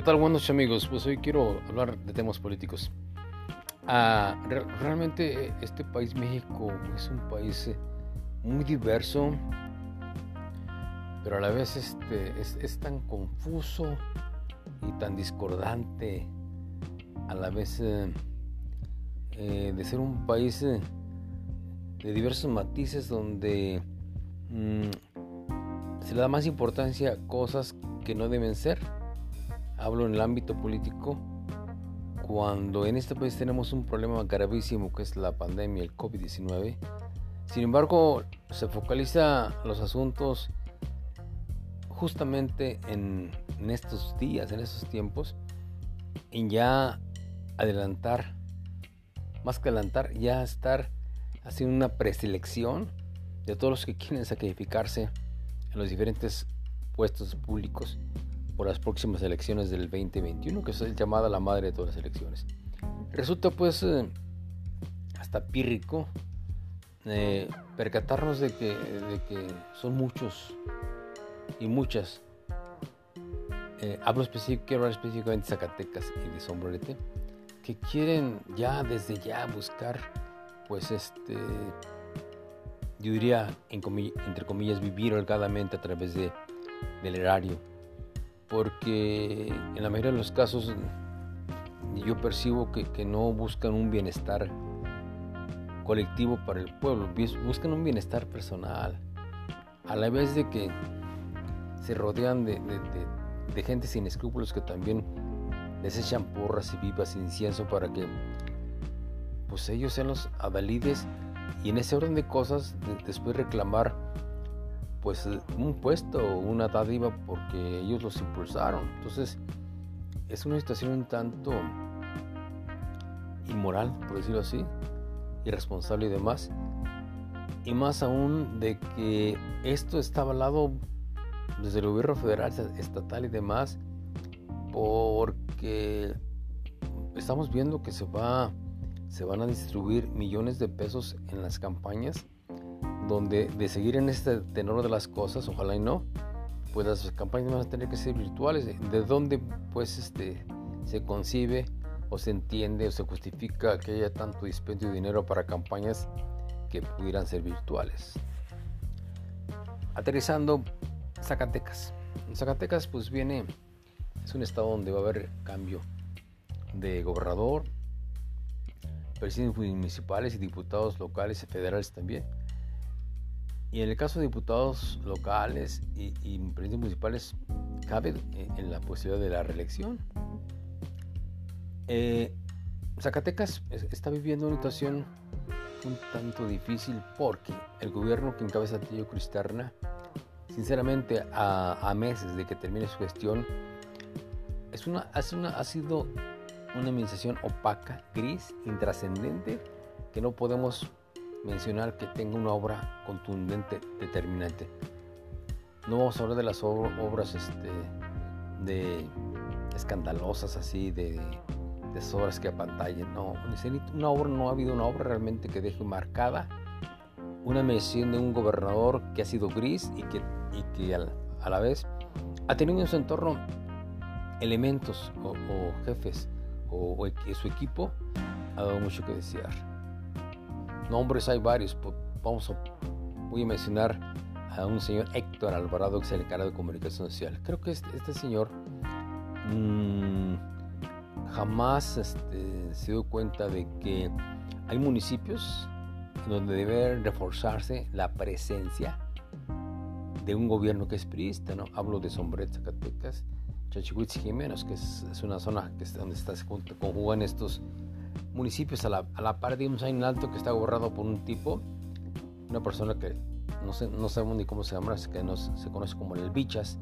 ¿Qué tal, buenos amigos? Pues hoy quiero hablar de temas políticos. Ah, re- realmente eh, este país, México, es un país eh, muy diverso, pero a la vez este, es, tan confuso y tan discordante, a la vez eh, de ser un país de diversos matices donde mm, se le da más importancia a cosas que no deben ser hablo en el ámbito político, cuando en este país tenemos un problema gravísimo que es la pandemia, el COVID-19. Sin embargo, se focaliza los asuntos justamente en, en estos días, en estos tiempos, en ya adelantar, más que adelantar, ya estar haciendo una preselección de todos los que quieren sacrificarse en los diferentes puestos públicos por las próximas elecciones del 2021, que es llamada la madre de todas las elecciones. Resulta pues eh, hasta pírrico eh, percatarnos de que, de que son muchos y muchas. Eh, hablo quiero hablar específicamente de Zacatecas y de Sombrerete, que quieren ya desde ya buscar, pues este, yo diría, en entre comillas, vivir holgadamente a través de, del erario porque en la mayoría de los casos yo percibo que, no buscan un bienestar colectivo para el pueblo, bus- buscan un bienestar personal, a la vez de que se rodean de, gente sin escrúpulos que también les echan porras y vivas incienso para que pues ellos sean los adalides y en ese orden de cosas de- después reclamar pues un puesto o una dádiva porque ellos los impulsaron. Entonces es una situación un tanto inmoral, por decirlo así, irresponsable y demás. Y más aún de que esto está avalado desde el gobierno federal, estatal y demás, porque estamos viendo que se va se van a distribuir millones de pesos en las campañas donde de seguir en este tenor de las cosas, ojalá y no, pues las campañas van a tener que ser virtuales. ¿De dónde pues este se concibe o se entiende o se justifica que haya tanto dispendio de dinero para campañas que pudieran ser virtuales? Aterrizando Zacatecas. Zacatecas pues viene, es un estado donde va a haber cambio de gobernador, presidentes municipales y diputados locales y federales también. Y en el caso de diputados locales y, y municipales, cabe eh, en la posibilidad de la reelección. Eh, Zacatecas es- está viviendo una situación un tanto difícil porque el gobierno que encabeza Tío Cristerna, sinceramente, a, a meses de que termine su gestión, es una, es una, ha sido una administración opaca, gris, intrascendente, que no podemos mencionar que tenga una obra contundente, determinante. No vamos a hablar de las ob- obras este, de escandalosas así, de, obras que apantallen. No, una obra, no ha habido una obra realmente que deje marcada una mención de un gobernador que ha sido gris y que, y que a la vez ha tenido en su entorno elementos o, jefes o, su equipo ha dado mucho que desear. Nombres hay varios, po- vamos a, voy a mencionar a un señor Héctor Alvarado que es el encargado de comunicación social. Creo que este, este señor mm, jamás este, se dio cuenta de que hay municipios donde debe reforzarse la presencia de un gobierno que es priista, ¿no? Hablo de Sombret, Zacatecas, Chachihuitz y Jimenos, que es, una zona donde se conjugan estos municipios a la, a la par de un Sain Alto que está gobernado por un tipo, una persona que no, sé, no sabemos ni cómo se llama, es que nos, se conoce como el Bichas,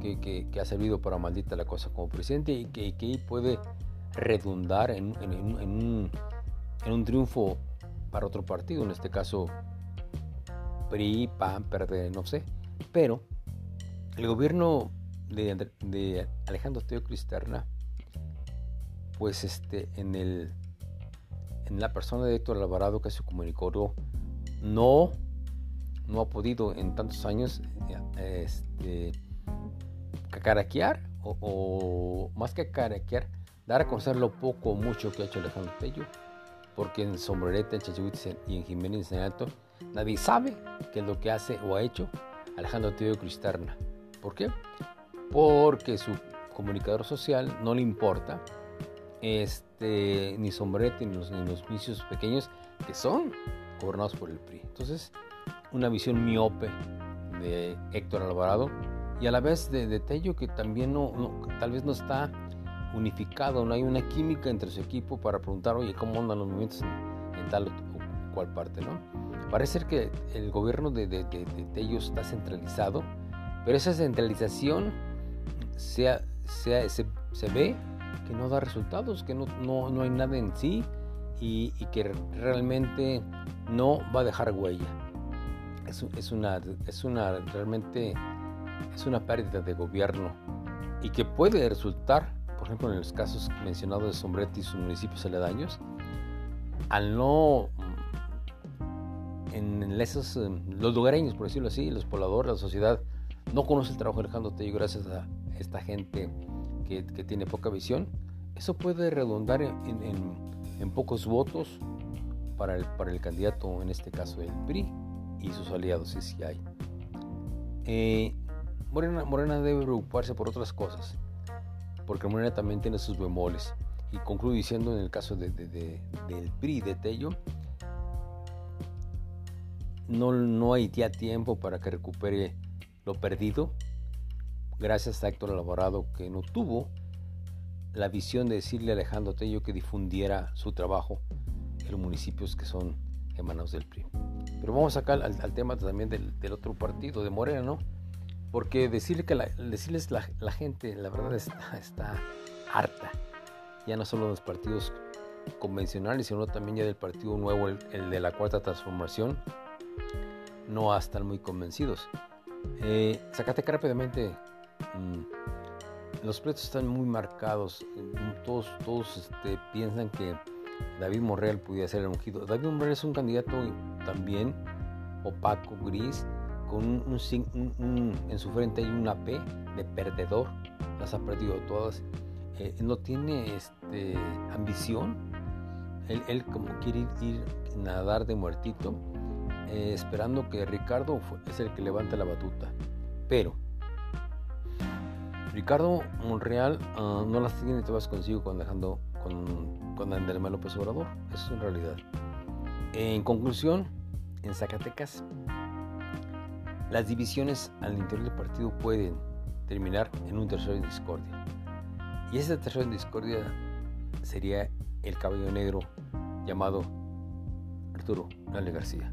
que, que- ha servido para maldita la cosa como presidente y que, puede redundar en, en- un, en un triunfo para otro partido, en este caso PRI, PAN, PRD, no sé, pero el gobierno de, de Alejandro Teo Cristerna pues este en el en la persona de Héctor Alvarado que se comunicó no no ha podido en tantos años eh, este cacaraquear o, más que caraquear, dar a conocer lo poco o mucho que ha hecho Alejandro Tello, porque en Sombrerete, en Chachihuites y en Jiménez en Alto, nadie sabe qué es lo que hace o ha hecho Alejandro Tello Cristarna. ¿Por qué? Porque su comunicador social no le importa este, ni Sombrerete ni los, ni los vicios pequeños que son gobernados por el PRI. Entonces, una visión miope de Héctor Alvarado y a la vez de, Tello que también no, tal vez no está unificado, no hay una química entre su equipo para preguntar, oye, ¿cómo andan los movimientos en, tal o cual parte? ¿no? Parece que el gobierno de, de, Tello está centralizado, pero esa centralización se, ve que no da resultados, que no, no, no hay nada en sí y, que realmente no va a dejar huella. Es, es, una, es una realmente es una pérdida de gobierno y que puede resultar, por ejemplo, en los casos mencionados de Sombretti y sus municipios aledaños, al no en esos, los lugareños, por decirlo así, los pobladores, la sociedad, no conoce el trabajo de Alejandro Tello gracias a esta gente que, tiene poca visión, eso puede redundar en, pocos votos para el, para el candidato, en este caso el PRI y sus aliados, si sí hay. Eh, Morena, debe preocuparse por otras cosas, porque Morena también tiene sus bemoles. Y concluyo diciendo en el caso de, del PRI de Tello, no, no hay ya tiempo para que recupere lo perdido, gracias a Héctor Alvarado que no tuvo la visión de decirle a Alejandro Tello que difundiera su trabajo en los municipios que son emanados del PRI. Pero vamos acá al, al tema también del, del, otro partido, de Morena, ¿no? Porque decirle que la, decirles la, la gente, la verdad está, está harta. Ya no solo de los partidos convencionales, sino también ya del partido nuevo, el, de la cuarta transformación, no están muy convencidos. Eh, Zacatecas rápidamente, los pleitos están muy marcados. Todos, todos este, piensan que David Morreal pudiera ser el ungido. David Morreal es un candidato también opaco, gris, con un, en su frente hay una P de perdedor, las ha perdido todas. Eh, no tiene este, ambición, él, como quiere ir, nadar de muertito, eh, esperando que Ricardo es el que levante la batuta. Pero Ricardo Monreal ah, no las tiene todas consigo con dejando con, con Andrés López Obrador, eso es en realidad. En conclusión, en Zacatecas las divisiones al interior del partido pueden terminar en un tercero en discordia. Y ese tercero en discordia sería el caballo negro llamado Arturo Nale García.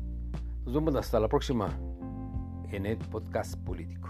Nos vemos hasta la próxima en el podcast político.